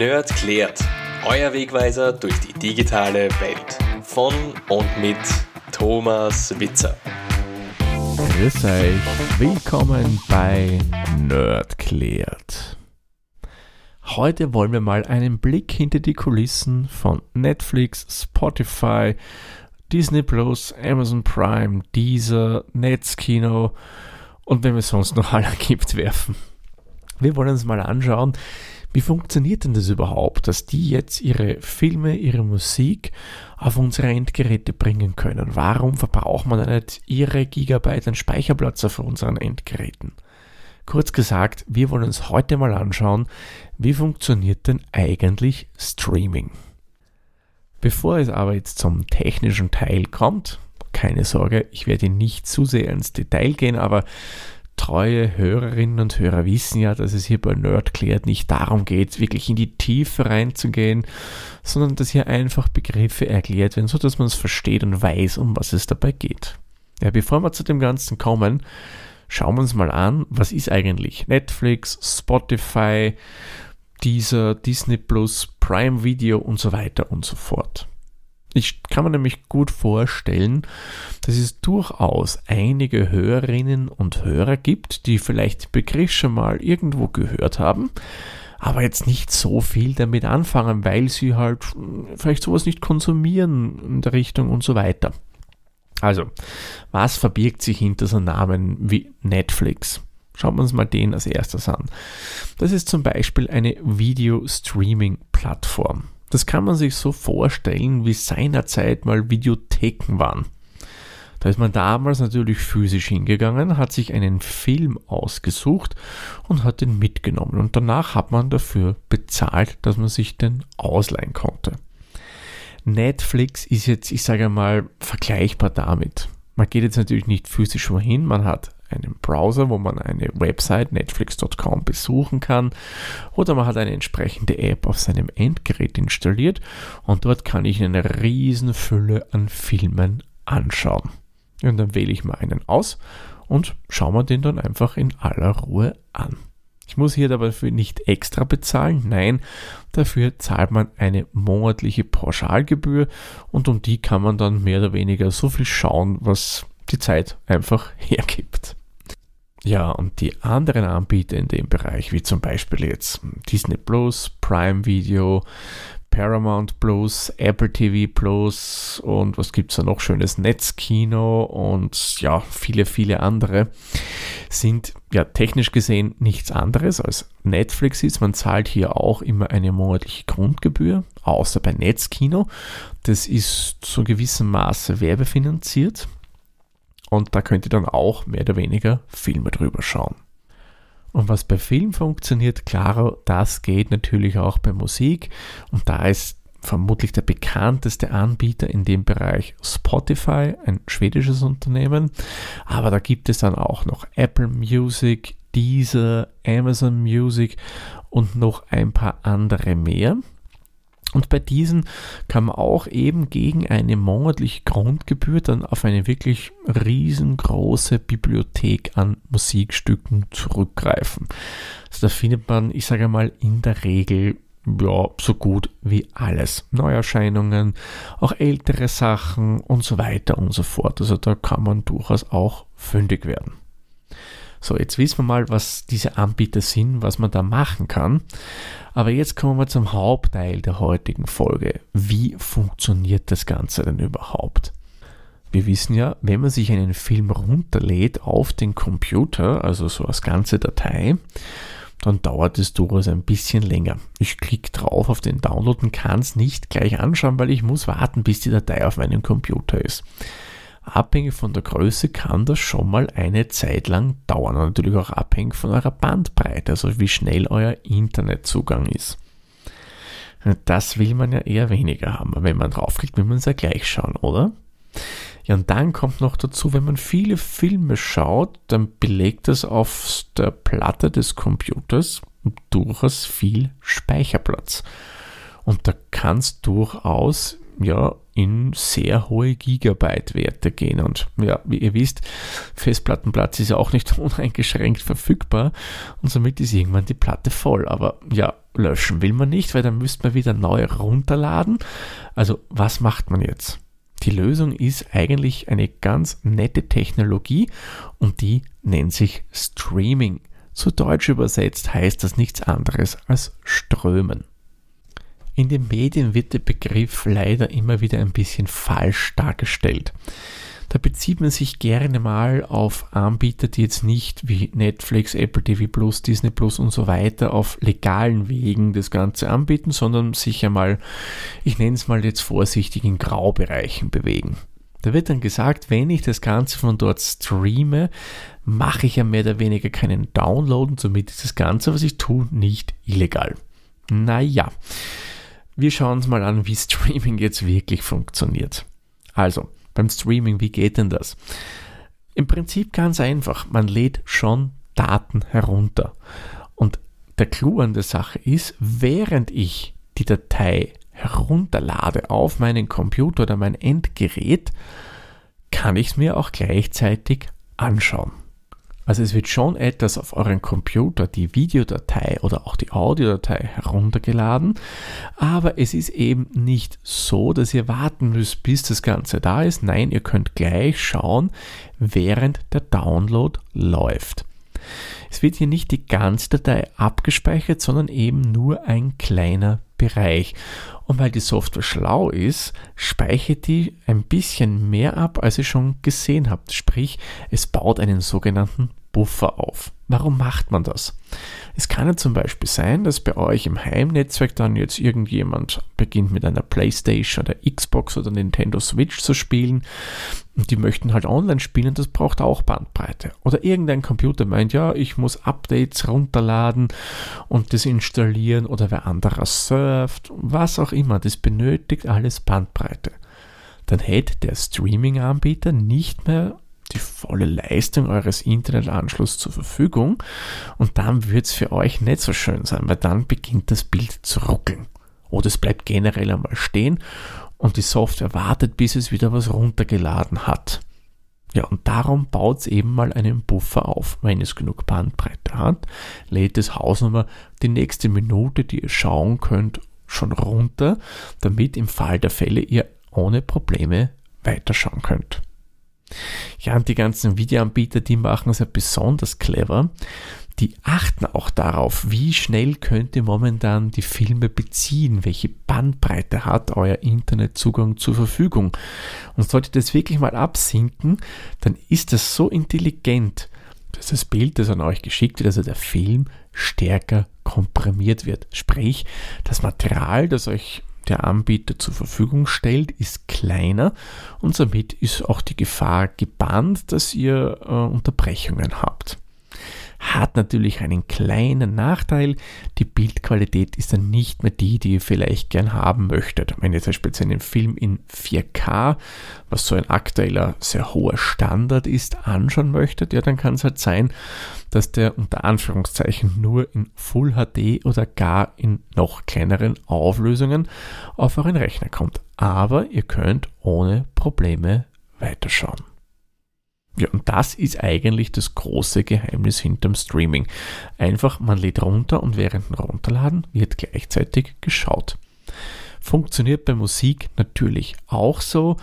Nerd klärt. Euer Wegweiser durch die digitale Welt. Von und mit Thomas Witzer. Grüß euch, willkommen bei Nerd klärt. Heute wollen wir mal einen Blick hinter die Kulissen von Netflix, Spotify, Disney Plus, Amazon Prime, Deezer, Netzkino und wenn es sonst noch alle gibt, werfen. Wir wollen uns mal anschauen, wie funktioniert denn das überhaupt, dass die jetzt ihre Filme, ihre Musik auf unsere Endgeräte bringen können? Warum verbraucht man nicht ihre Gigabyte an Speicherplatz auf unseren Endgeräten? Kurz gesagt, wir wollen uns heute mal anschauen, wie funktioniert denn eigentlich Streaming? Bevor es aber jetzt zum technischen Teil kommt, keine Sorge, ich werde nicht zu sehr ins Detail gehen, aber treue Hörerinnen und Hörer wissen ja, dass es hier bei Nerdklärt nicht darum geht, wirklich in die Tiefe reinzugehen, sondern dass hier einfach Begriffe erklärt werden, sodass man es versteht und weiß, um was es dabei geht. Ja, bevor wir zu dem Ganzen kommen, schauen wir uns mal an, was ist eigentlich Netflix, Spotify, dieser Disney Plus, Prime Video und so weiter und so fort. Ich kann mir nämlich gut vorstellen, dass es durchaus einige Hörerinnen und Hörer gibt, die vielleicht den Begriff schon mal irgendwo gehört haben, aber jetzt nicht so viel damit anfangen, weil sie halt vielleicht sowas nicht konsumieren in der Richtung und so weiter. Also, was verbirgt sich hinter so Namen wie Netflix? Schauen wir uns mal den als erstes an. Das ist zum Beispiel eine Video-Streaming-Plattform. Das kann man sich so vorstellen, wie seinerzeit mal Videotheken waren. Da ist man damals natürlich physisch hingegangen, hat sich einen Film ausgesucht und hat den mitgenommen. Und danach hat man dafür bezahlt, dass man sich den ausleihen konnte. Netflix ist jetzt, ich sage mal, vergleichbar damit. Man geht jetzt natürlich nicht physisch wohin, man hat einen Browser, wo man eine Website netflix.com besuchen kann oder man hat eine entsprechende App auf seinem Endgerät installiert und dort kann ich eine riesen Fülle an Filmen anschauen. Und dann wähle ich mal einen aus und schaue mir den dann einfach in aller Ruhe an. Ich muss hier dafür nicht extra bezahlen, nein, dafür zahlt man eine monatliche Pauschalgebühr und um die kann man dann mehr oder weniger so viel schauen, was die Zeit einfach hergibt. Ja, und die anderen Anbieter in dem Bereich, wie zum Beispiel jetzt Disney Plus, Prime Video, Paramount Plus, Apple TV Plus und was gibt es da noch schönes Netzkino und ja, viele, viele andere, sind ja technisch gesehen nichts anderes als Netflix ist. Man zahlt hier auch immer eine monatliche Grundgebühr, außer bei Netzkino. Das ist zu gewissem Maße werbefinanziert. Und da könnt ihr dann auch mehr oder weniger Filme drüber schauen. Und was bei Film funktioniert, klar, das geht natürlich auch bei Musik. Und da ist vermutlich der bekannteste Anbieter in dem Bereich Spotify, ein schwedisches Unternehmen. Aber da gibt es dann auch noch Apple Music, Deezer, Amazon Music und noch ein paar andere mehr. Und bei diesen kann man auch eben gegen eine monatliche Grundgebühr dann auf eine wirklich riesengroße Bibliothek an Musikstücken zurückgreifen. Also da findet man, ich sage mal, in der Regel ja, so gut wie alles. Neuerscheinungen, auch ältere Sachen und so weiter und so fort. Also da kann man durchaus auch fündig werden. So, jetzt wissen wir mal, was diese Anbieter sind, was man da machen kann. Aber jetzt kommen wir zum Hauptteil der heutigen Folge. Wie funktioniert das Ganze denn überhaupt? Wir wissen ja, wenn man sich einen Film runterlädt auf den Computer, also so als ganze Datei, dann dauert es durchaus ein bisschen länger. Ich klicke drauf auf den Download und kann es nicht gleich anschauen, weil ich muss warten, bis die Datei auf meinem Computer ist abhängig von der Größe kann das schon mal eine Zeit lang dauern. Und natürlich auch abhängig von eurer Bandbreite, also wie schnell euer Internetzugang ist. Das will man ja eher weniger haben. Wenn man draufklickt, will man es ja gleich schauen, oder? Ja, und dann kommt noch dazu, wenn man viele Filme schaut, dann belegt das auf der Platte des Computers durchaus viel Speicherplatz. Und da kann es durchaus ja in sehr hohe Gigabyte-Werte gehen. Und ja, wie ihr wisst, Festplattenplatz ist ja auch nicht uneingeschränkt verfügbar und somit ist irgendwann die Platte voll. Aber ja, löschen will man nicht, weil dann müsste man wieder neu runterladen. Also was macht man jetzt? Die Lösung ist eigentlich eine ganz nette Technologie und die nennt sich Streaming. Zu Deutsch übersetzt heißt das nichts anderes als Strömen. In den Medien wird der Begriff leider immer wieder ein bisschen falsch dargestellt. Da bezieht man sich gerne mal auf Anbieter, die jetzt nicht wie Netflix, Apple TV Plus, Disney Plus und so weiter auf legalen Wegen das Ganze anbieten, sondern sich einmal, ich nenne es mal jetzt vorsichtig, in Graubereichen bewegen. Da wird dann gesagt, wenn ich das Ganze von dort streame, mache ich ja mehr oder weniger keinen Download und somit ist das Ganze, was ich tue, nicht illegal. Naja, wir schauen uns mal an, wie Streaming jetzt wirklich funktioniert. Also, beim Streaming, wie geht denn das? Im Prinzip ganz einfach, man lädt schon Daten herunter. Und der Clou an der Sache ist, während ich die Datei herunterlade auf meinen Computer oder mein Endgerät, kann ich es mir auch gleichzeitig anschauen. Also es wird schon etwas auf euren Computer, die Videodatei oder auch die Audiodatei heruntergeladen, aber es ist eben nicht so, dass ihr warten müsst, bis das Ganze da ist. Nein, ihr könnt gleich schauen, während der Download läuft. Es wird hier nicht die ganze Datei abgespeichert, sondern eben nur ein kleiner Bereich. Und weil die Software schlau ist, speichert die ein bisschen mehr ab, als ihr schon gesehen habt. Sprich, es baut einen sogenannten Buffer auf. Warum macht man das? Es kann ja zum Beispiel sein, dass bei euch im Heimnetzwerk dann jetzt irgendjemand beginnt mit einer Playstation oder Xbox oder Nintendo Switch zu spielen und die möchten halt online spielen, das braucht auch Bandbreite. Oder irgendein Computer meint, ja, ich muss Updates runterladen und das installieren oder wer anderer surft, was auch immer, das benötigt alles Bandbreite. Dann hätte der Streaming-Anbieter nicht mehr die volle Leistung eures Internetanschlusses zur Verfügung und dann wird es für euch nicht so schön sein, weil dann beginnt das Bild zu ruckeln. Oder es bleibt generell einmal stehen und die Software wartet, bis es wieder was runtergeladen hat. Ja, und darum baut es eben mal einen Buffer auf. Wenn es genug Bandbreite hat, lädt das Hausnummer die nächste Minute, die ihr schauen könnt, schon runter, damit im Fall der Fälle ihr ohne Probleme weiterschauen könnt. Ja, und die ganzen Videoanbieter, die machen es ja besonders clever. Die achten auch darauf, wie schnell könnt ihr momentan die Filme beziehen, welche Bandbreite hat euer Internetzugang zur Verfügung. Und sollte das wirklich mal absinken, dann ist das so intelligent, dass das Bild, das an euch geschickt wird, also der Film, stärker komprimiert wird. Sprich, das Material, das euch der Anbieter zur Verfügung stellt, ist kleiner und somit ist auch die Gefahr gebannt, dass ihr äh, Unterbrechungen habt hat natürlich einen kleinen Nachteil. Die Bildqualität ist dann nicht mehr die, die ihr vielleicht gern haben möchtet. Wenn ihr zum Beispiel einen Film in 4K, was so ein aktueller sehr hoher Standard ist, anschauen möchtet, ja, dann kann es halt sein, dass der unter Anführungszeichen nur in Full HD oder gar in noch kleineren Auflösungen auf euren Rechner kommt. Aber ihr könnt ohne Probleme weiterschauen. Ja, und das ist eigentlich das große Geheimnis hinterm Streaming. Einfach, man lädt runter und während dem Runterladen wird gleichzeitig geschaut. Funktioniert bei Musik natürlich auch so.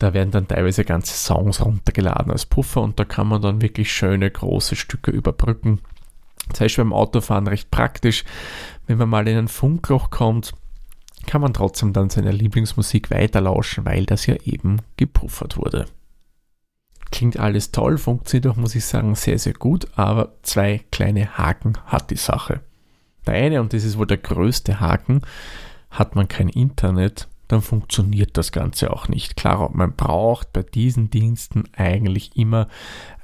Da werden dann teilweise ganze Songs runtergeladen als Puffer und da kann man dann wirklich schöne große Stücke überbrücken. Das heißt beim Autofahren recht praktisch. Wenn man mal in ein Funkloch kommt, kann man trotzdem dann seine Lieblingsmusik weiterlauschen, weil das ja eben gepuffert wurde. Klingt alles toll, funktioniert auch, muss ich sagen, sehr, sehr gut, aber zwei kleine Haken hat die Sache. Der eine, und das ist wohl der größte Haken, hat man kein Internet, dann funktioniert das Ganze auch nicht. Klar, man braucht bei diesen Diensten eigentlich immer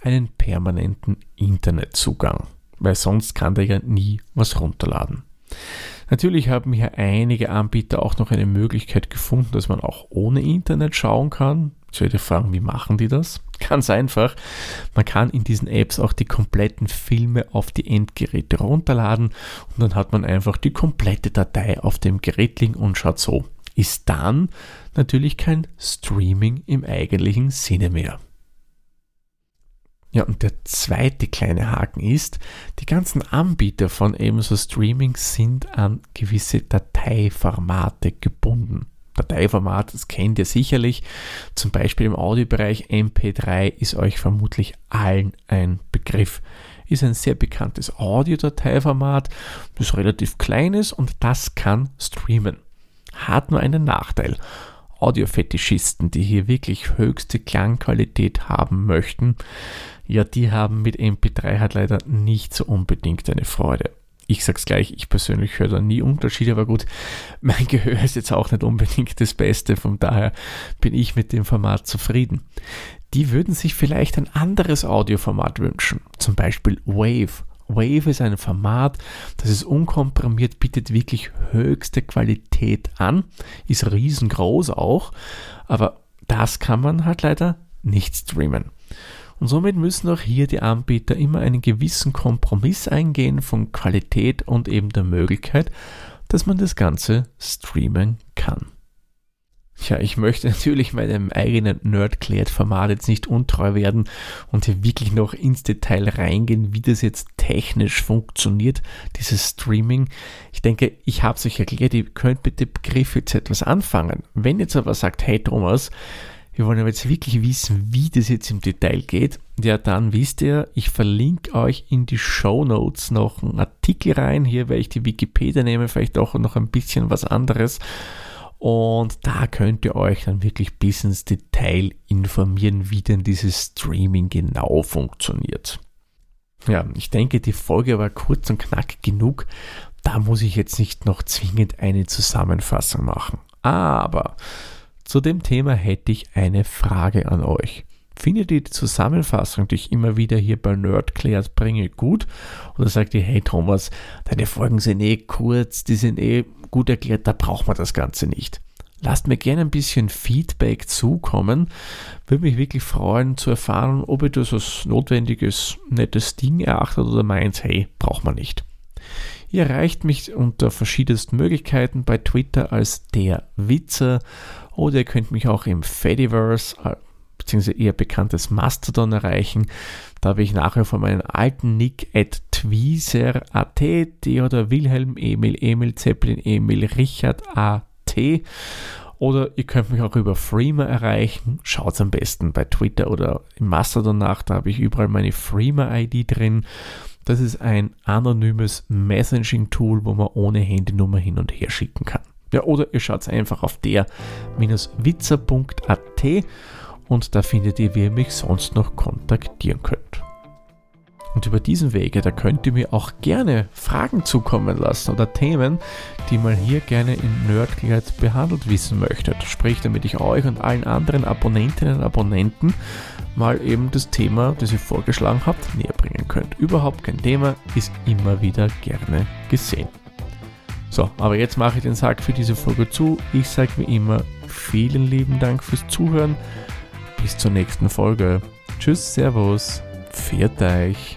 einen permanenten Internetzugang, weil sonst kann der ja nie was runterladen. Natürlich haben hier einige Anbieter auch noch eine Möglichkeit gefunden, dass man auch ohne Internet schauen kann. Jetzt werde ich fragen, wie machen die das? Ganz einfach. Man kann in diesen Apps auch die kompletten Filme auf die Endgeräte runterladen und dann hat man einfach die komplette Datei auf dem Gerät liegen und schaut so. Ist dann natürlich kein Streaming im eigentlichen Sinne mehr. Ja, und der zweite kleine Haken ist, die ganzen Anbieter von ebenso Streaming sind an gewisse Dateiformate gebunden. Dateiformat, das kennt ihr sicherlich. Zum Beispiel im Audiobereich MP3 ist euch vermutlich allen ein Begriff. Ist ein sehr bekanntes Audiodateiformat, das relativ klein ist und das kann streamen. Hat nur einen Nachteil. Audiofetischisten, die hier wirklich höchste Klangqualität haben möchten, ja, die haben mit MP3 halt leider nicht so unbedingt eine Freude. Ich sag's gleich, ich persönlich höre da nie Unterschiede, aber gut, mein Gehör ist jetzt auch nicht unbedingt das Beste, von daher bin ich mit dem Format zufrieden. Die würden sich vielleicht ein anderes Audioformat wünschen, zum Beispiel Wave Wave ist ein Format, das ist unkomprimiert, bietet wirklich höchste Qualität an, ist riesengroß auch, aber das kann man halt leider nicht streamen. Und somit müssen auch hier die Anbieter immer einen gewissen Kompromiss eingehen von Qualität und eben der Möglichkeit, dass man das Ganze streamen kann. Ja, ich möchte natürlich meinem eigenen Nerdklärt-Format jetzt nicht untreu werden und hier wirklich noch ins Detail reingehen, wie das jetzt technisch funktioniert, dieses Streaming. Ich denke, ich habe es euch erklärt, ihr könnt mit dem Begriff jetzt etwas anfangen. Wenn jetzt aber sagt, hey Thomas, wir wollen aber jetzt wirklich wissen, wie das jetzt im Detail geht, ja, dann wisst ihr, ich verlinke euch in die Show Notes noch einen Artikel rein. Hier werde ich die Wikipedia nehmen, vielleicht auch noch ein bisschen was anderes. Und da könnt ihr euch dann wirklich bis ins Detail informieren, wie denn dieses Streaming genau funktioniert. Ja, ich denke, die Folge war kurz und knackig genug. Da muss ich jetzt nicht noch zwingend eine Zusammenfassung machen. Aber zu dem Thema hätte ich eine Frage an euch. Findet ihr die Zusammenfassung, die ich immer wieder hier bei Nerdklärt bringe, gut? Oder sagt ihr, hey Thomas, deine Folgen sind eh kurz, die sind eh gut erklärt, da braucht man das Ganze nicht. Lasst mir gerne ein bisschen Feedback zukommen. Würde mich wirklich freuen zu erfahren, ob ihr das als notwendiges, nettes Ding erachtet oder meint, hey, braucht man nicht. Ihr erreicht mich unter verschiedensten Möglichkeiten bei Twitter als der Witzer oder ihr könnt mich auch im Fediverse äh, beziehungsweise eher bekanntes Mastodon erreichen. Da habe ich nachher von meinem alten Nick at tweezer.at, oder Wilhelm, Emil, Emil, Zeppelin, Emil, Richard, AT. Oder ihr könnt mich auch über Freema erreichen. Schaut am besten bei Twitter oder im Mastodon nach, da habe ich überall meine Freema-ID drin. Das ist ein anonymes Messaging-Tool, wo man ohne Handynummer hin und her schicken kann. Ja, oder ihr schaut einfach auf der-witzer.at und da findet ihr, wie ihr mich sonst noch kontaktieren könnt. Und über diesen Wege, da könnt ihr mir auch gerne Fragen zukommen lassen oder Themen, die mal hier gerne in Nerdklarheit behandelt wissen möchtet. Sprich, damit ich euch und allen anderen Abonnentinnen und Abonnenten mal eben das Thema, das ihr vorgeschlagen habt, näher bringen könnt. Überhaupt kein Thema, ist immer wieder gerne gesehen. So, aber jetzt mache ich den Sack für diese Folge zu. Ich sage wie immer vielen lieben Dank fürs Zuhören bis zur nächsten Folge. Tschüss, Servus, pfiat euch.